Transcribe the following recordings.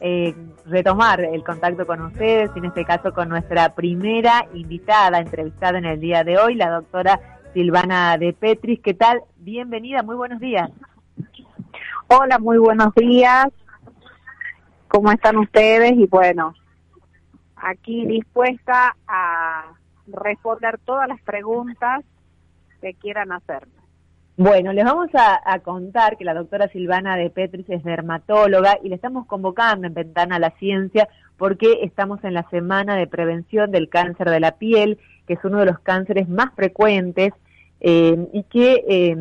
Eh, retomar el contacto con ustedes, en este caso con nuestra primera invitada entrevistada en el día de hoy, la doctora Silvana de Petris. ¿Qué tal? Bienvenida, muy buenos días. Hola, muy buenos días. ¿Cómo están ustedes? Y bueno, aquí dispuesta a responder todas las preguntas que quieran hacer. Bueno, les vamos a, contar que la doctora Silvana de Petris es dermatóloga y le estamos convocando en Ventana a la Ciencia porque estamos en la semana de prevención del cáncer de la piel, que es uno de los cánceres más frecuentes eh, y que eh,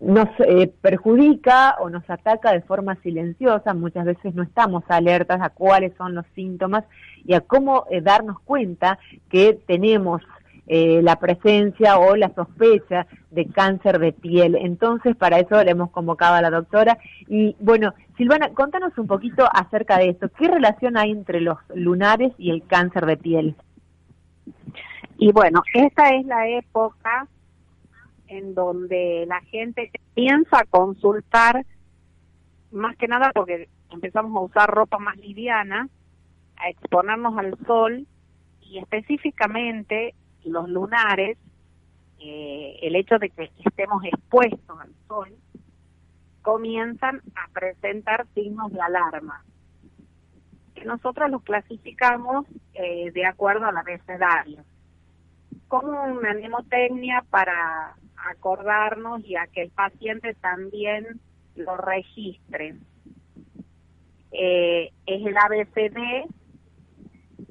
nos eh, perjudica o nos ataca de forma silenciosa. Muchas veces no estamos alertas a cuáles son los síntomas y a cómo darnos cuenta que tenemos eh, la presencia o la sospecha de cáncer de piel. Entonces, para eso le hemos convocado a la doctora. Y bueno, Silvana, contanos un poquito acerca de esto. ¿Qué relación hay entre los lunares y el cáncer de piel? Y bueno, esta es la época en donde la gente piensa consultar, más que nada porque empezamos a usar ropa más liviana, a exponernos al sol y específicamente los lunares, eh, el hecho de que estemos expuestos al sol, comienzan a presentar signos de alarma. Que nosotros los clasificamos eh, de acuerdo al abecedario, como una mnemotecnia para acordarnos y a que el paciente también lo registre. Eh, es el ABCD,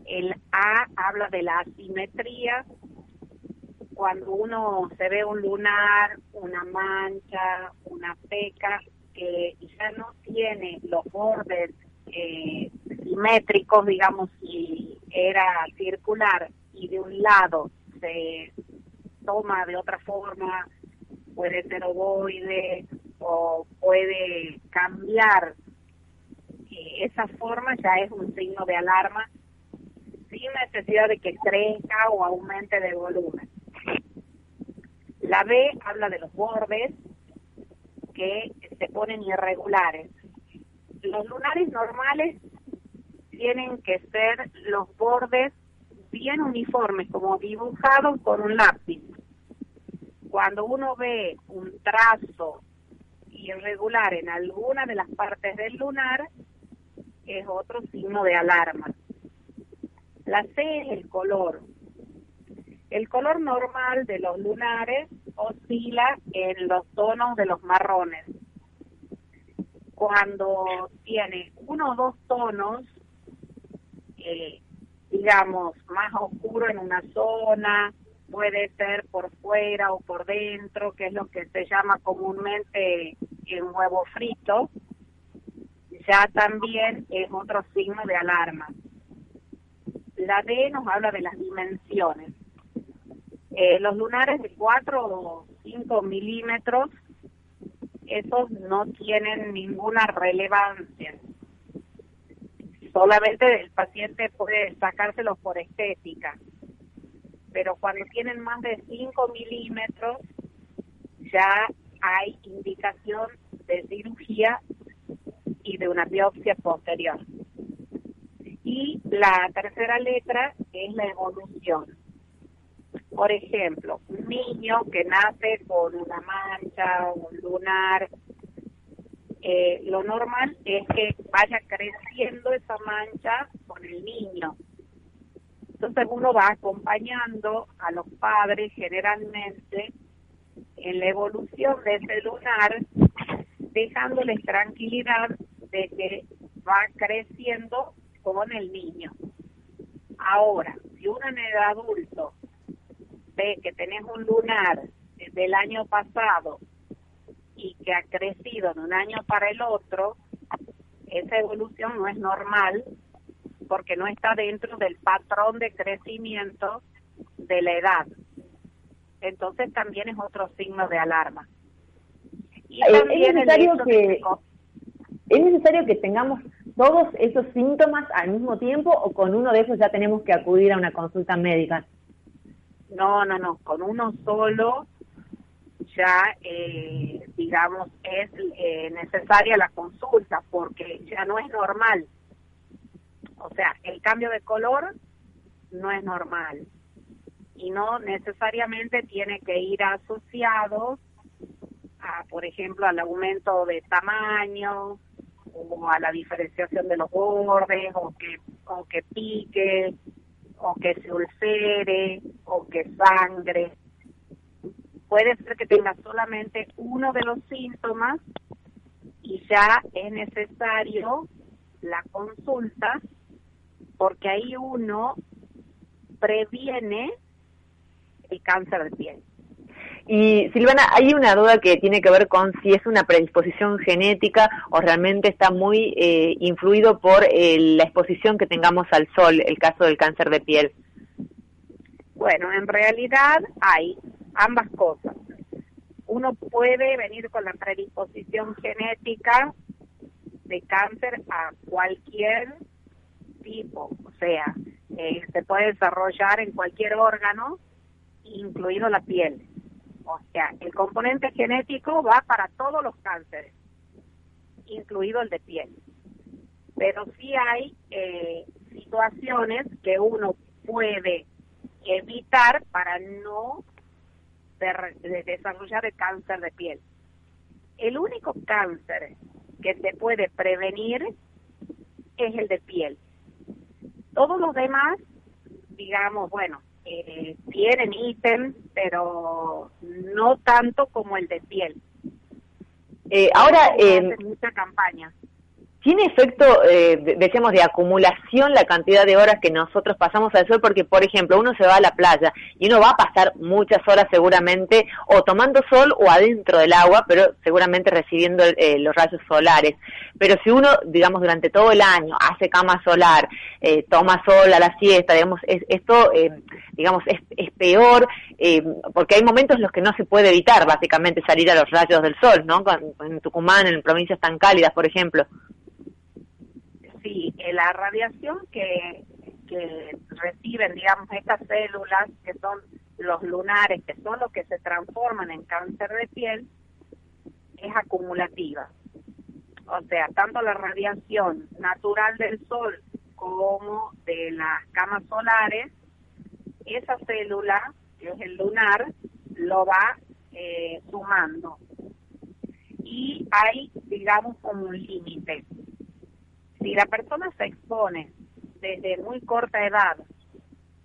el A habla de la asimetría, cuando uno se ve un lunar, una mancha, una peca, que ya no tiene los bordes eh, simétricos, digamos, si era circular y de un lado se toma de otra forma, puede ser ovoide o puede cambiar eh, esa forma, ya es un signo de alarma sin necesidad de que crezca o aumente de volumen. La B habla de los bordes que se ponen irregulares. Los lunares normales tienen que ser los bordes bien uniformes, como dibujados con un lápiz. Cuando uno ve un trazo irregular en alguna de las partes del lunar, es otro signo de alarma. La C es el color. El color normal de los lunares oscila en los tonos de los marrones. Cuando tiene uno o dos tonos, eh, digamos, más oscuro en una zona, puede ser por fuera o por dentro, que es lo que se llama comúnmente el huevo frito, ya también es otro signo de alarma. La D nos habla de las dimensiones. Eh, los lunares de 4 o 5 milímetros, esos no tienen ninguna relevancia. Solamente el paciente puede sacárselos por estética. Pero cuando tienen más de 5 milímetros, ya hay indicación de cirugía y de una biopsia posterior. Y la tercera letra es la evolución. Por ejemplo, un niño que nace con una mancha, un lunar, eh, lo normal es que vaya creciendo esa mancha con el niño. Entonces uno va acompañando a los padres generalmente en la evolución de ese lunar, dejándoles tranquilidad de que va creciendo con el niño. Ahora, si uno en el adulto ve que tenés un lunar desde el año pasado y que ha crecido de un año para el otro, esa evolución no es normal porque no está dentro del patrón de crecimiento de la edad. Entonces también es otro signo de alarma. Y eh, es necesario que es necesario que tengamos todos esos síntomas al mismo tiempo o con uno de esos ya tenemos que acudir a una consulta médica. No, no, no, con uno solo ya, eh, digamos, es eh, necesaria la consulta porque ya no es normal. O sea, el cambio de color no es normal y no necesariamente tiene que ir asociado a, por ejemplo, al aumento de tamaño o a la diferenciación de los bordes o que, o que pique o que se ulcere o que sangre puede ser que tenga solamente uno de los síntomas y ya es necesario la consulta porque ahí uno previene el cáncer de piel. Y Silvana, hay una duda que tiene que ver con si es una predisposición genética o realmente está muy eh, influido por eh, la exposición que tengamos al sol, el caso del cáncer de piel. Bueno, en realidad hay ambas cosas. Uno puede venir con la predisposición genética de cáncer a cualquier tipo, o sea, eh, se puede desarrollar en cualquier órgano, incluido la piel. O sea, el componente genético va para todos los cánceres, incluido el de piel. Pero sí hay eh, situaciones que uno puede evitar para no de, desarrollar el cáncer de piel. El único cáncer que se puede prevenir es el de piel. Todos los demás, digamos, bueno, eh, tienen ítem, pero no tanto como el de piel. Eh, ahora, eh, mucha campaña. ¿Tiene efecto, eh, decíamos, de acumulación la cantidad de horas que nosotros pasamos al sol? Porque, por ejemplo, uno se va a la playa y uno va a pasar muchas horas seguramente o tomando sol o adentro del agua, pero seguramente recibiendo eh, los rayos solares. Pero si uno, digamos, durante todo el año hace cama solar, eh, toma sol a la siesta, digamos, esto, eh, digamos, es, es peor eh, porque hay momentos en los que no se puede evitar, básicamente, salir a los rayos del sol, ¿no? En Tucumán, en provincias tan cálidas, por ejemplo sí, eh, la radiación que, que reciben, digamos, estas células que son los lunares, que son los que se transforman en cáncer de piel, es acumulativa. O sea, tanto la radiación natural del sol como de las camas solares, esa célula, que es el lunar, lo va eh, sumando. Y hay, digamos, como un límite si la persona se expone desde muy corta edad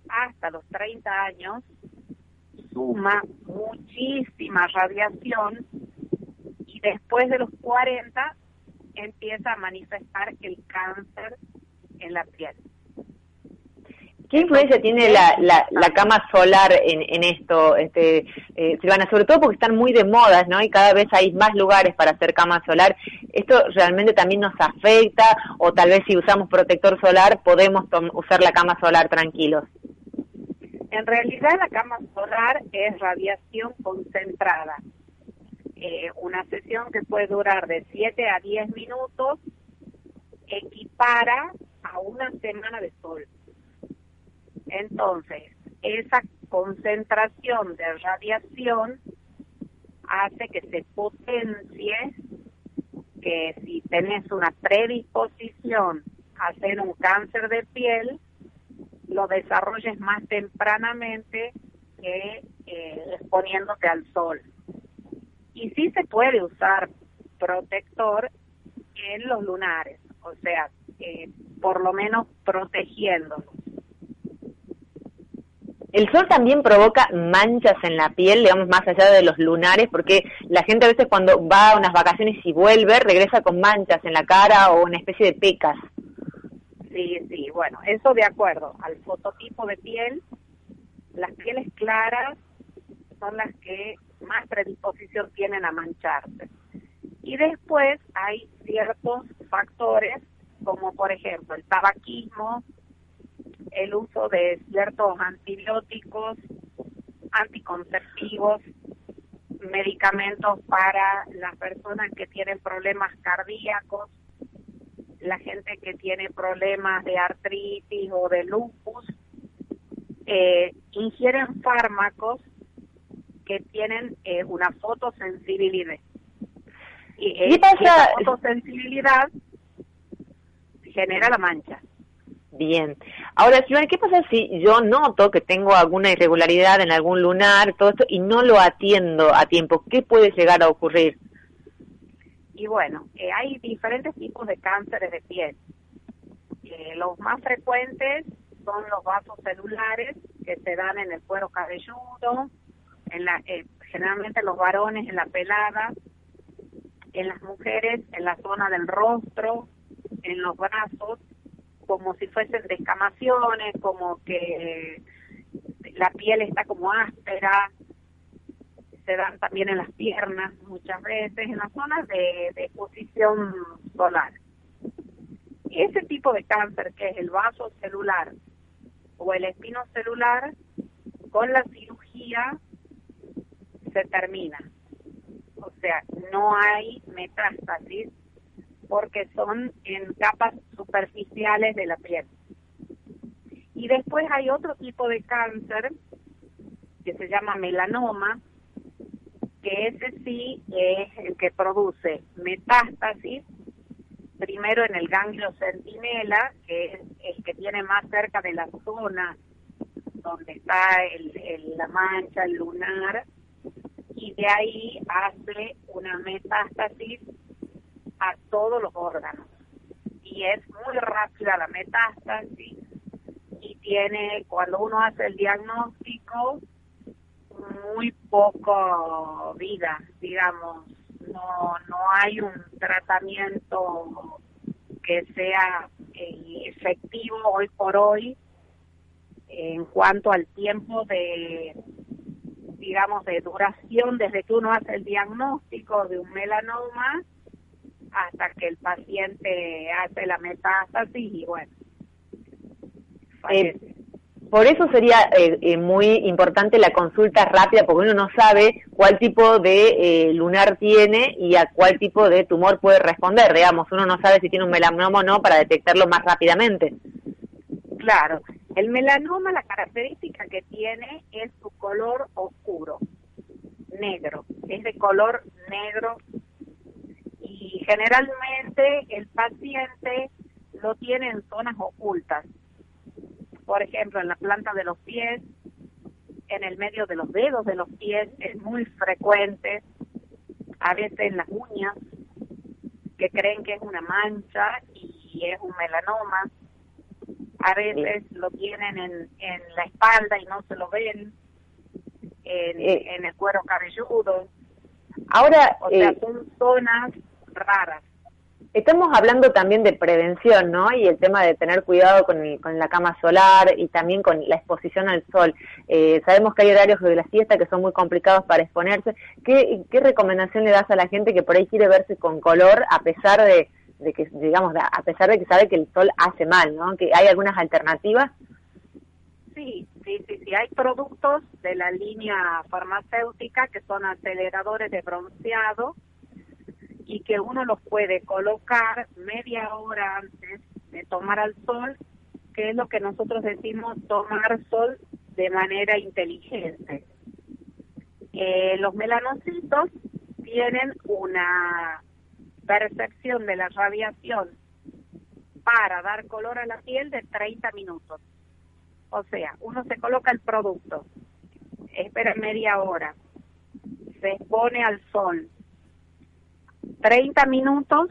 hasta los 30 años, suma muchísima radiación y después de los 40 empieza a manifestar el cáncer en la piel. ¿Qué influencia tiene la, la, cama solar en, en esto, este, eh, Silvana? Sobre todo porque están muy de moda, ¿no? Y cada vez hay más lugares para hacer cama solar. ¿Esto realmente también nos afecta? O tal vez si usamos protector solar podemos usar la cama solar tranquilos. En realidad la cama solar es radiación concentrada. Eh, una sesión que puede durar de 7 a 10 minutos equipara a una semana de sol. Entonces, esa concentración de radiación hace que se potencie, que si tenés una predisposición a hacer un cáncer de piel, lo desarrolles más tempranamente que eh, exponiéndote al sol. Y sí se puede usar protector en los lunares, o sea, eh, por lo menos protegiéndolos. El sol también provoca manchas en la piel, digamos, más allá de los lunares, porque la gente a veces cuando va a unas vacaciones y vuelve, regresa con manchas en la cara o una especie de pecas. Sí, sí, bueno, eso de acuerdo al fototipo de piel, las pieles claras son las que más predisposición tienen a mancharse. Y después hay ciertos factores como por ejemplo el tabaquismo, el uso de ciertos antibióticos, anticonceptivos, medicamentos para las personas que tienen problemas cardíacos, la gente que tiene problemas de artritis o de lupus, eh, ingieren fármacos que tienen eh, una fotosensibilidad. Y, eh, esa fotosensibilidad genera la mancha. Bien. Ahora, Silvana, ¿qué pasa si yo noto que tengo alguna irregularidad en algún lunar, todo esto, y no lo atiendo a tiempo? ¿Qué puede llegar a ocurrir? Y bueno, eh, hay diferentes tipos de cánceres de piel. Eh, los más frecuentes son los vasos celulares que se dan en el cuero cabelludo, en la, eh, generalmente los varones en la pelada, en las mujeres en la zona del rostro, en los brazos como si fuesen descamaciones, como que la piel está como áspera, se dan también en las piernas muchas veces, en las zonas de, exposición solar. Ese tipo de cáncer, que es el vaso celular o el espino celular, con la cirugía se termina. O sea, no hay metástasis porque son en capas superficiales de la piel. Y después hay otro tipo de cáncer que se llama melanoma, que ese sí es el que produce metástasis, primero en el ganglio centinela, que es el que tiene más cerca de la zona donde está el, la mancha, el lunar, y de ahí hace una metástasis a todos los órganos. Y es muy rápida la metástasis y tiene, cuando uno hace el diagnóstico, muy poco vida, digamos. No, no hay un tratamiento que sea eh, efectivo hoy por hoy en cuanto al tiempo de digamos de duración desde que uno hace el diagnóstico de un melanoma hasta que el paciente hace la metástasis y bueno. Eh, por eso sería eh, eh, muy importante la consulta rápida, porque uno no sabe cuál tipo de lunar tiene y a cuál tipo de tumor puede responder. Digamos, uno no sabe si tiene un melanoma o no para detectarlo más rápidamente. Claro, el melanoma, la característica que tiene es su color oscuro, negro, es de color negro generalmente el paciente lo tiene en zonas ocultas. Por ejemplo, en la planta de los pies, en el medio de los dedos de los pies es muy frecuente, a veces en las uñas, que creen que es una mancha y es un melanoma. A veces lo tienen en, en la espalda y no se lo ven, en, eh. en el cuero cabelludo. Ahora, o sea, eh, son zonas raras. Estamos hablando también de prevención, ¿no? Y el tema de tener cuidado con, con la cama solar y también con la exposición al sol. Eh, sabemos que hay horarios de la siesta que son muy complicados para exponerse. ¿Qué, ¿Qué recomendación le das a la gente que por ahí quiere verse con color a pesar de, de que, digamos, a pesar de que sabe que el sol hace mal, ¿no? ¿Que hay algunas alternativas? Sí, sí, sí, sí. Hay productos de la línea farmacéutica que son aceleradores de bronceado y que uno los puede colocar media hora antes de tomar al sol, que es lo que nosotros decimos tomar sol de manera inteligente. Eh, los melanocitos tienen una percepción de la radiación para dar color a la piel de 30 minutos. O sea, uno se coloca el producto, espera media hora, se expone al sol, 30 minutos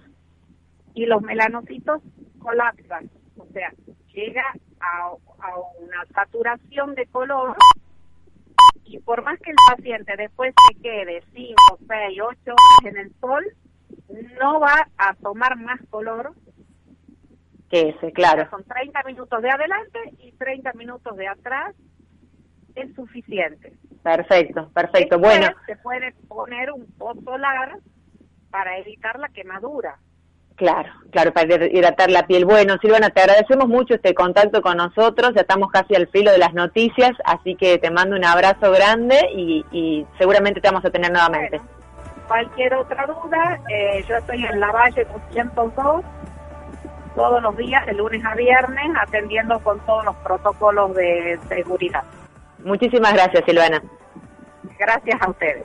y los melanocitos colapsan, o sea, llega a, una saturación de color y por más que el paciente después se quede 5, 6, 8 horas en el sol, no va a tomar más color que ese, claro. Son 30 minutos de adelante y 30 minutos de atrás es suficiente. Perfecto, perfecto. bueno, se puede poner un post solar para evitar la quemadura. Claro, claro, para hidratar la piel. Bueno, Silvana, te agradecemos mucho este contacto con nosotros, ya estamos casi al filo de las noticias, así que te mando un abrazo grande y, seguramente te vamos a tener nuevamente. cualquier otra duda, eh, yo estoy en la Valle 202 todos los días, de lunes a viernes, atendiendo con todos los protocolos de seguridad. Muchísimas gracias, Silvana. Gracias a ustedes.